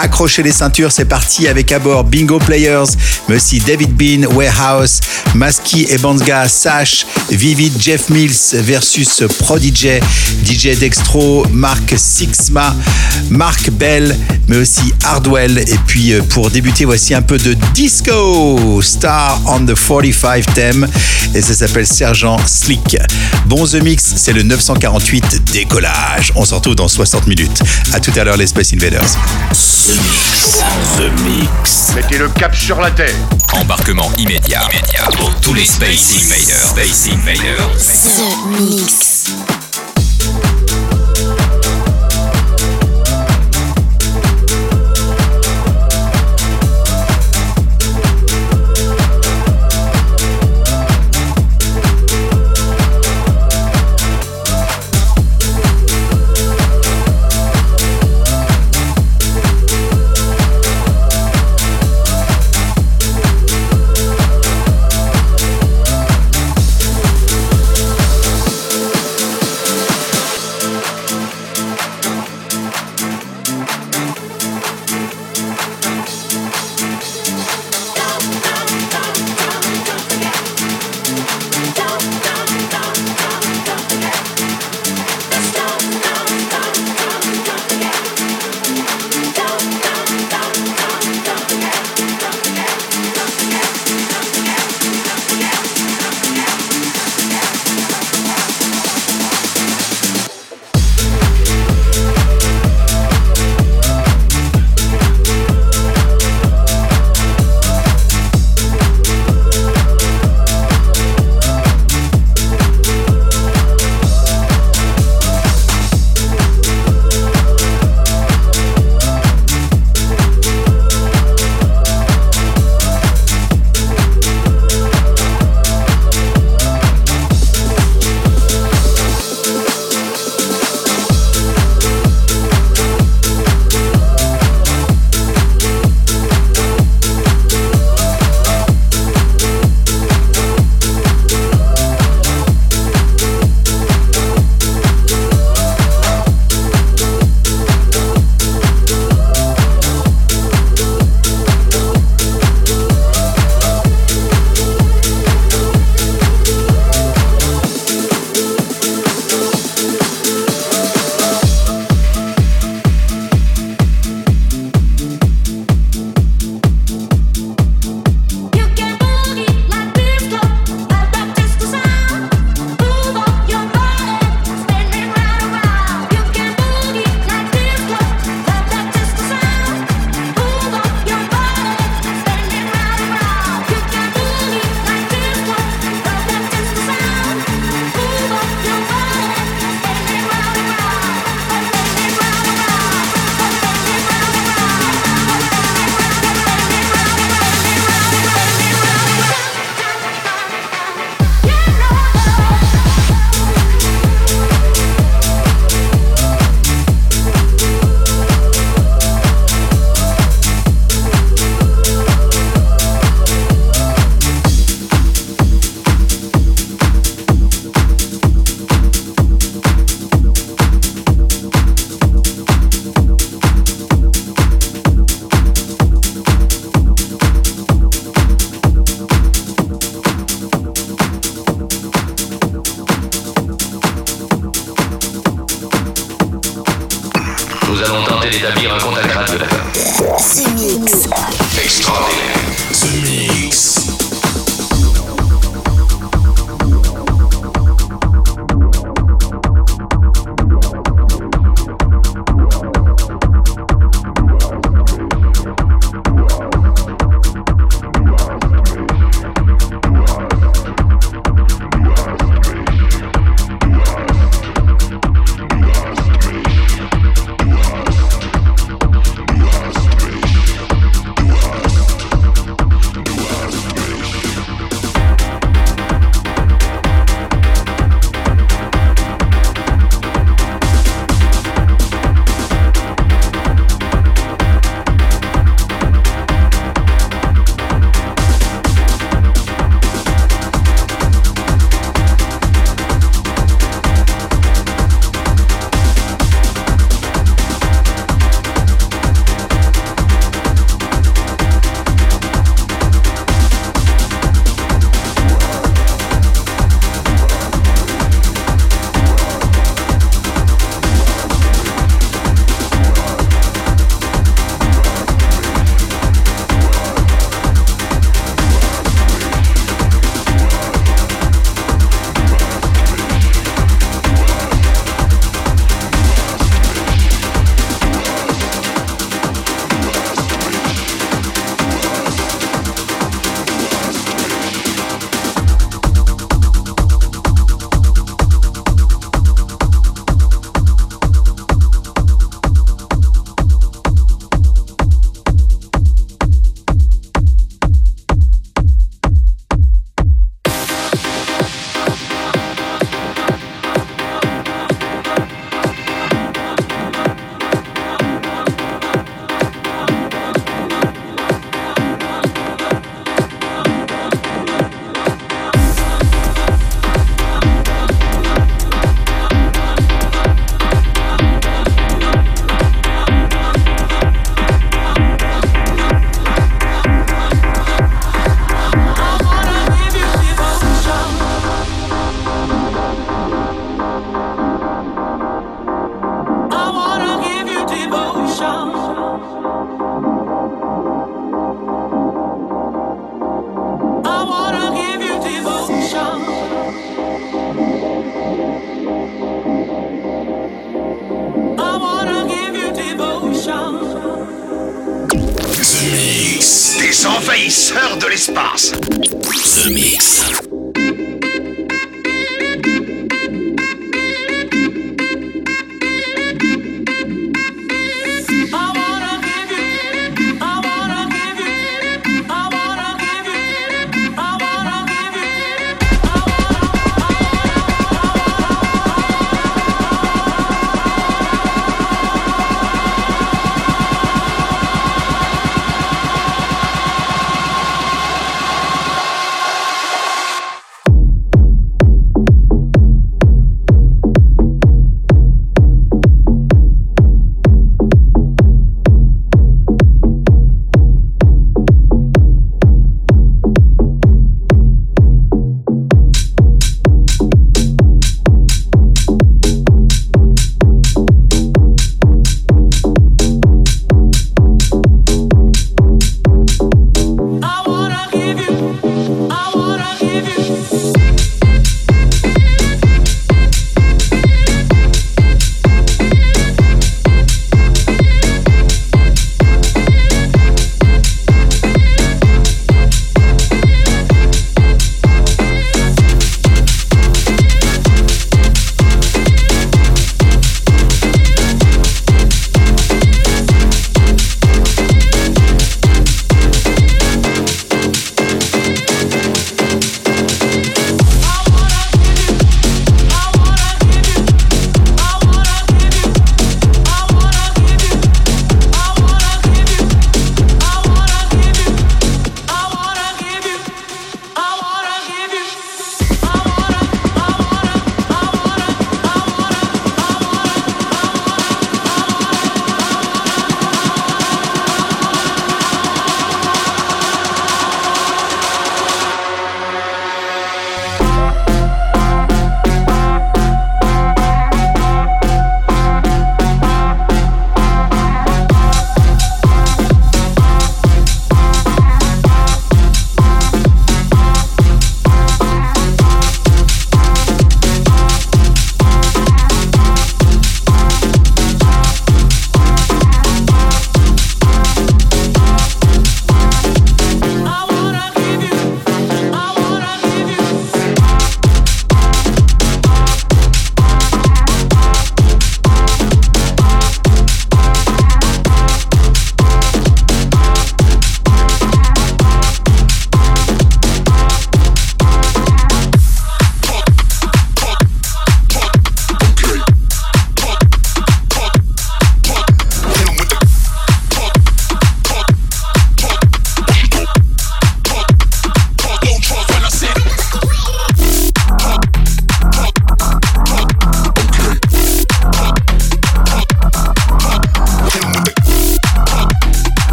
Accrochez les ceintures, c'est parti avec à bord Bingo Players, mais aussi David Bean, Warehouse, Maski et Banzga, Sash, Vivid, Jeff Mills versus Prodigy, DJ Dextro, Mark Sixma, Mark Bell, mais aussi Hardwell. Et puis euh, pour débuter, voici un peu de disco, Star on the 45 theme, et ça s'appelle Sergent Slick. Bon The Mix, c'est le 948 décollage. On se retrouve dans 60 minutes. À tout à l'heure les Space Invaders. The Mix. The Mix. Mettez le cap sur la Terre. Embarquement immédiat. Immédiat pour tous les Space Invaders. Space Invaders. The Mix.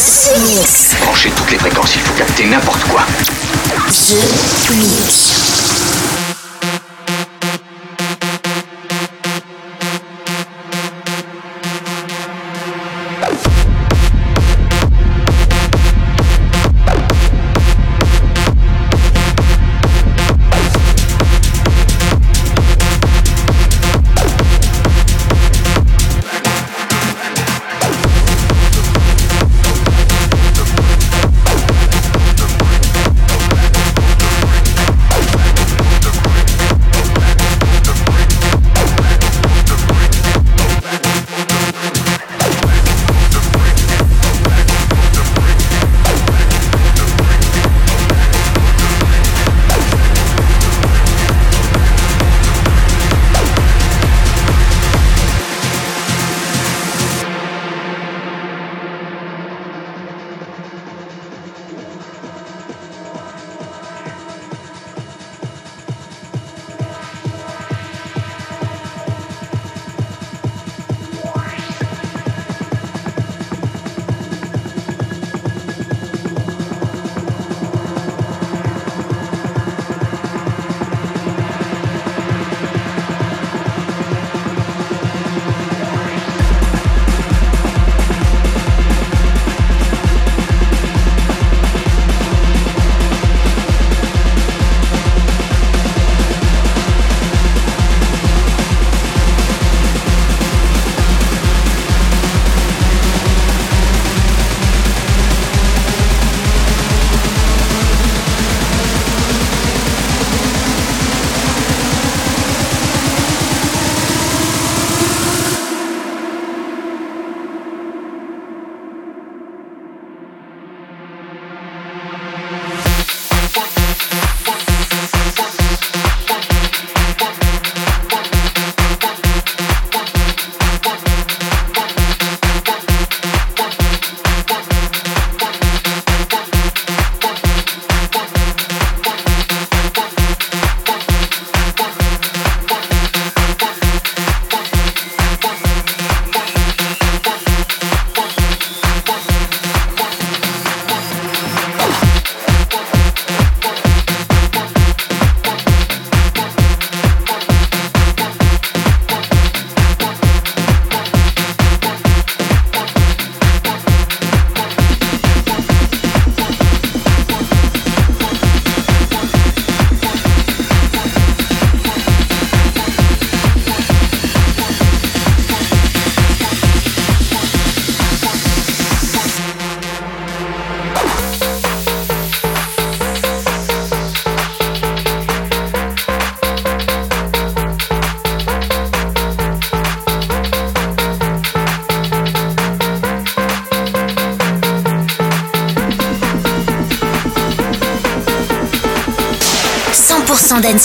The Mix. Branchez toutes les fréquences, il faut capter n'importe quoi. The Mix.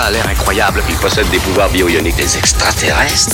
Ça a l'air incroyable. Il possède des pouvoirs bio-ioniques des extraterrestres.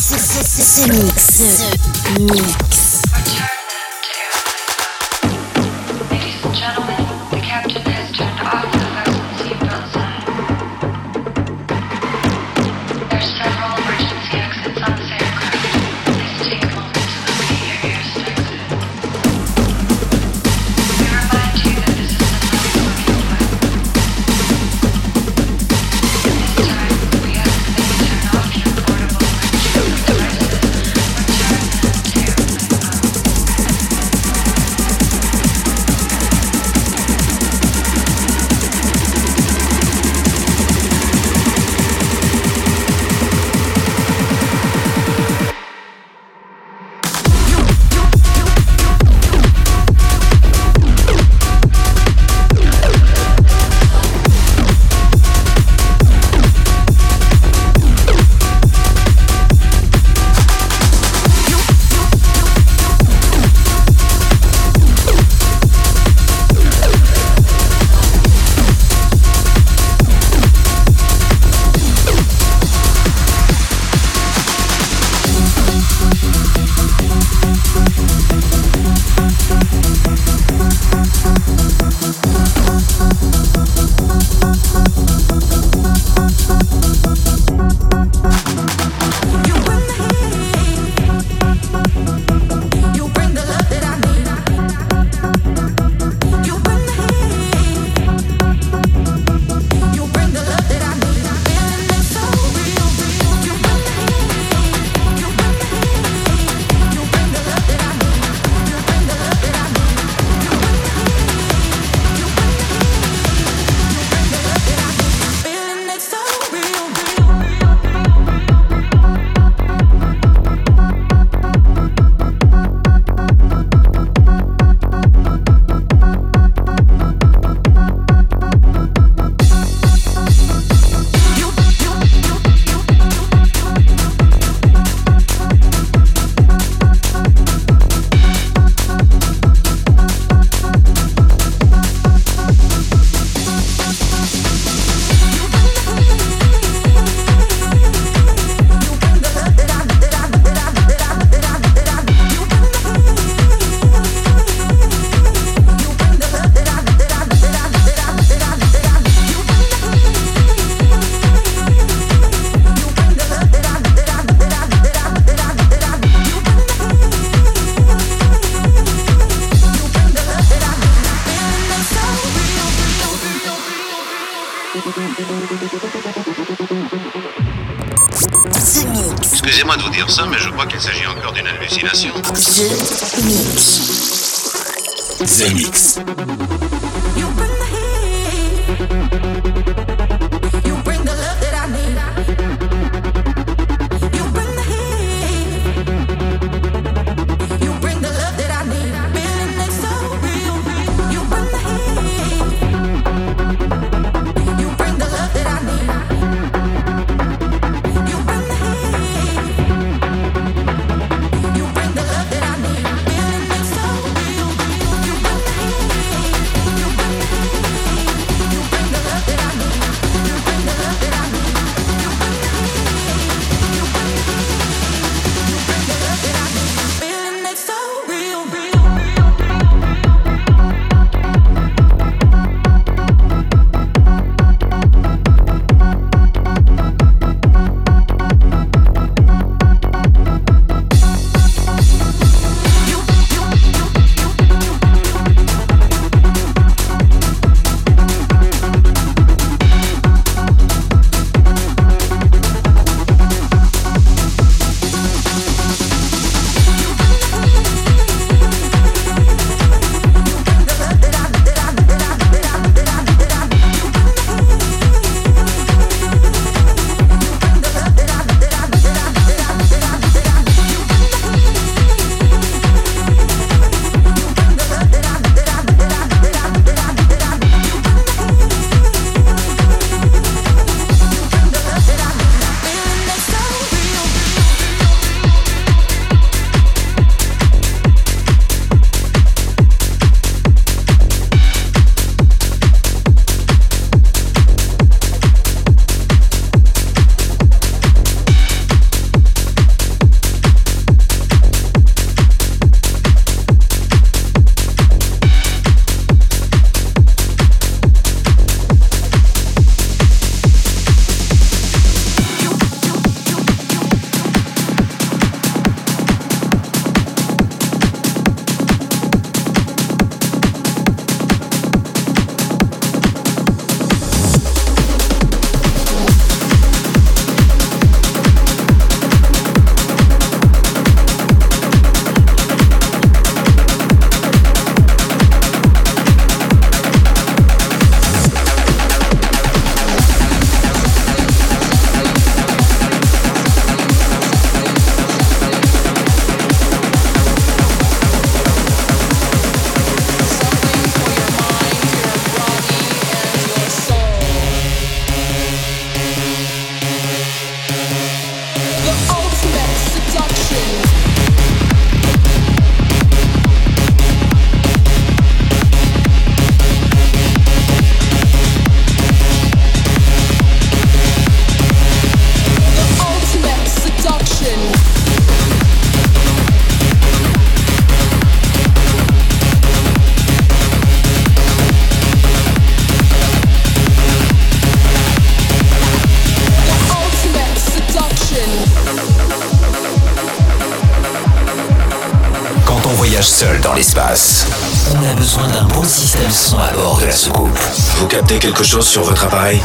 besoin d'un bon système son à bord de la soucoupe. Vous captez quelque chose sur votre appareil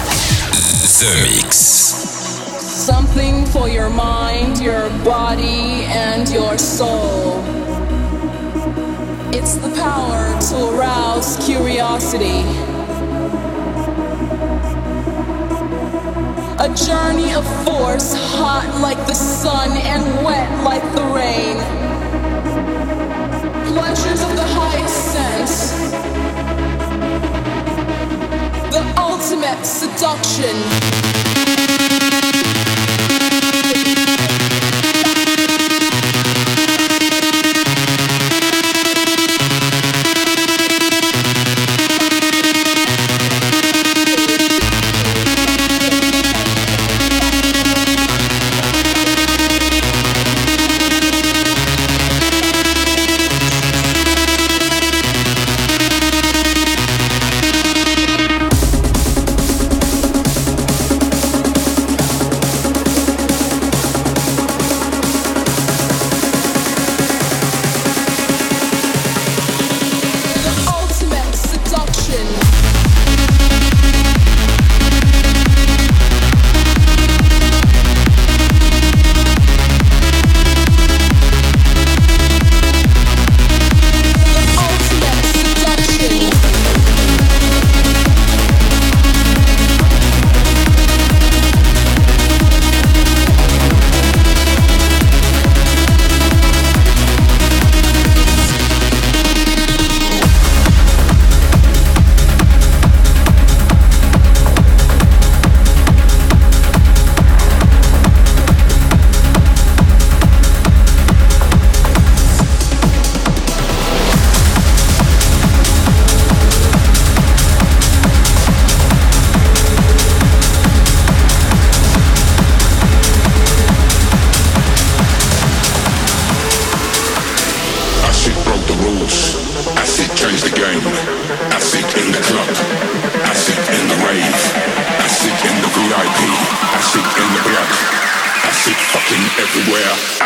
The Mix. Something for your mind, your body and your soul. It's the power to arouse curiosity. A journey of force hot like the sun and wet. seduction.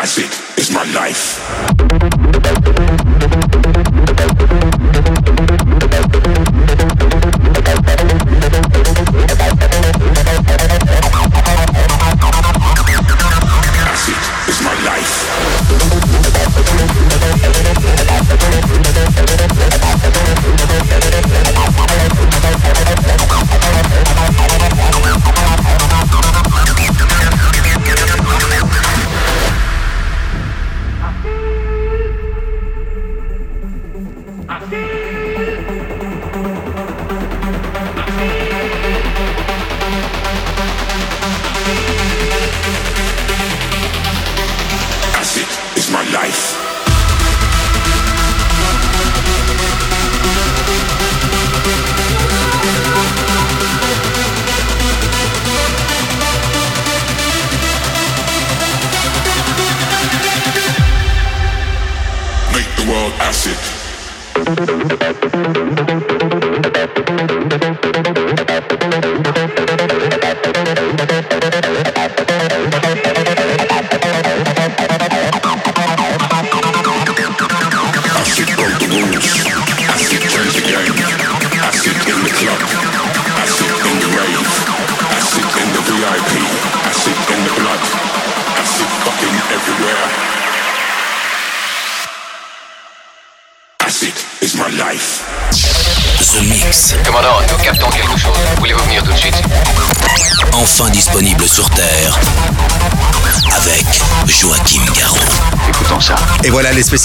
Everywhere. Acid is my life.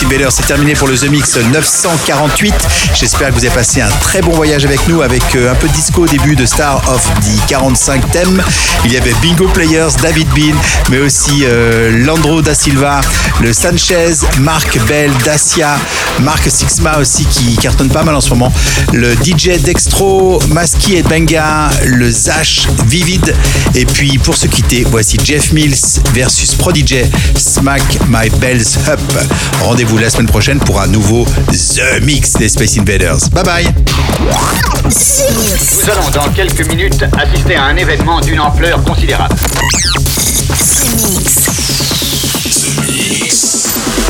Invaders, c'est terminé pour le The Mix 948. J'espère que vous avez passé un très bon voyage avec nous, avec euh, un peu de disco au début de Star of the 45 thèmes. Il y avait Bingo Players, David Bean, mais aussi euh, Landro da Silva, le Sanchez, Marc Bell, Dacia, Marc Sixma aussi qui cartonne pas mal en ce moment, le DJ Dextro, Maski et Benga, le Zash Vivid. Et puis pour se quitter, voici Jeff Mills versus Prodigy, Smack My Bells Up. Rendez-vous la semaine prochaine pour un nouveau The Mix des Space Invaders. Bye bye Nous allons dans quelques minutes assister à un événement d'une ampleur considérable. The Mix.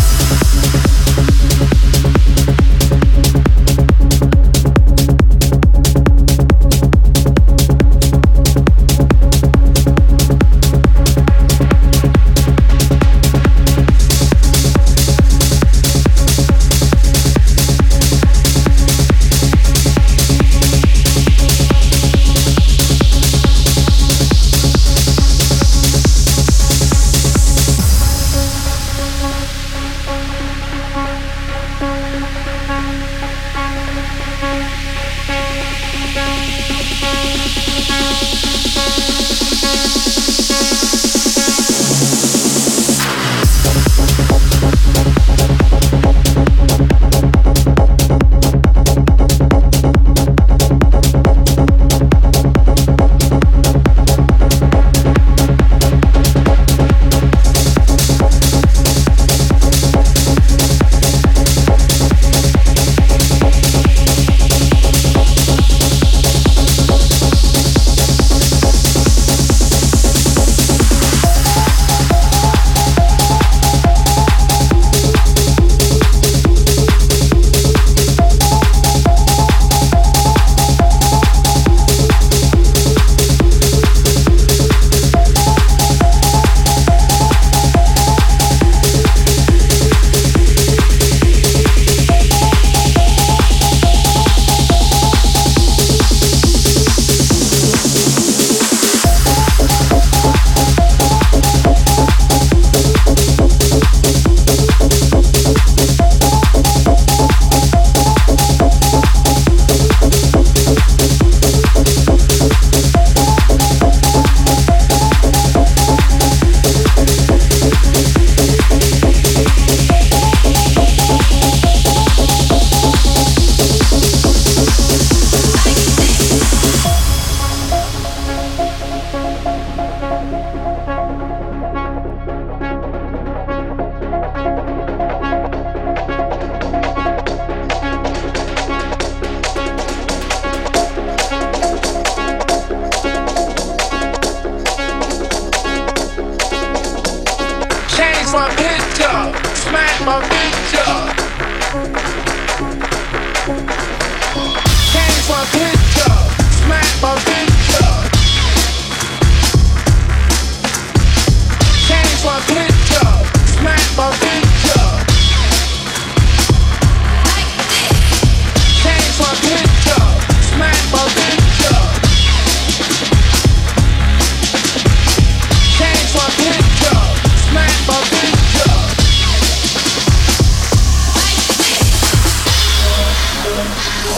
The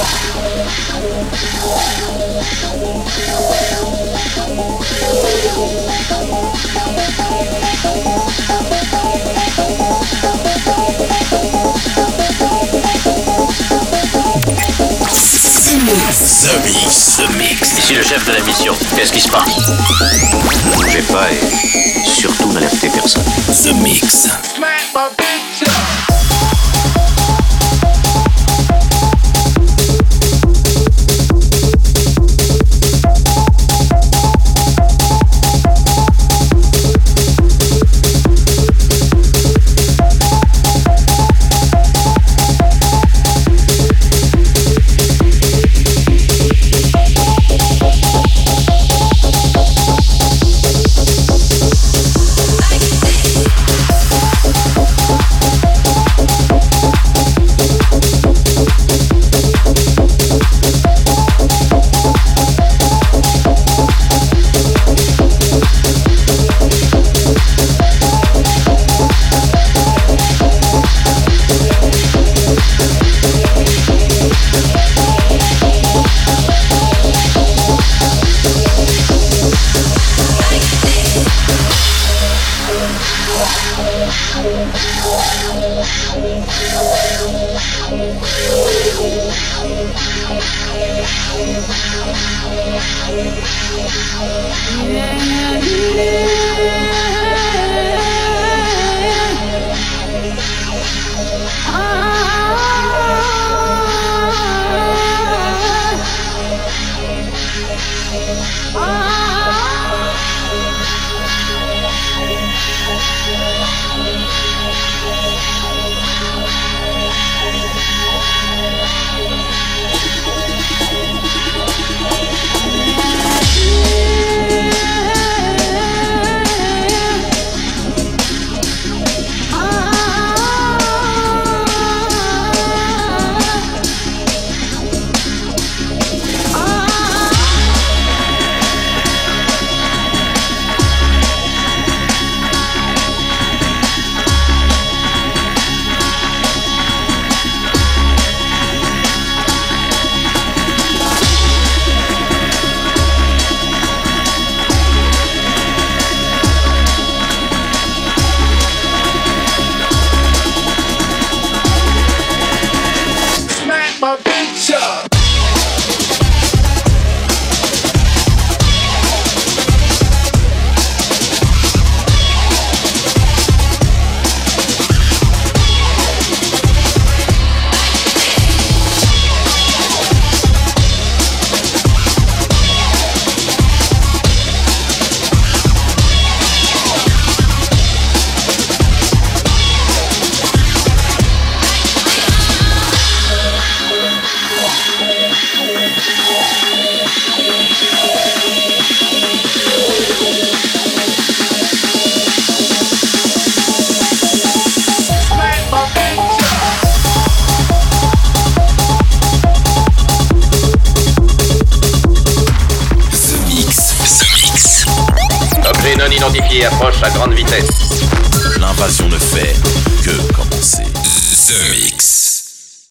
Mix. The Mix. Ici le chef de la mission. Qu'est-ce qui se passe? Ne bougez pas et surtout n'alertez personne. The Mix.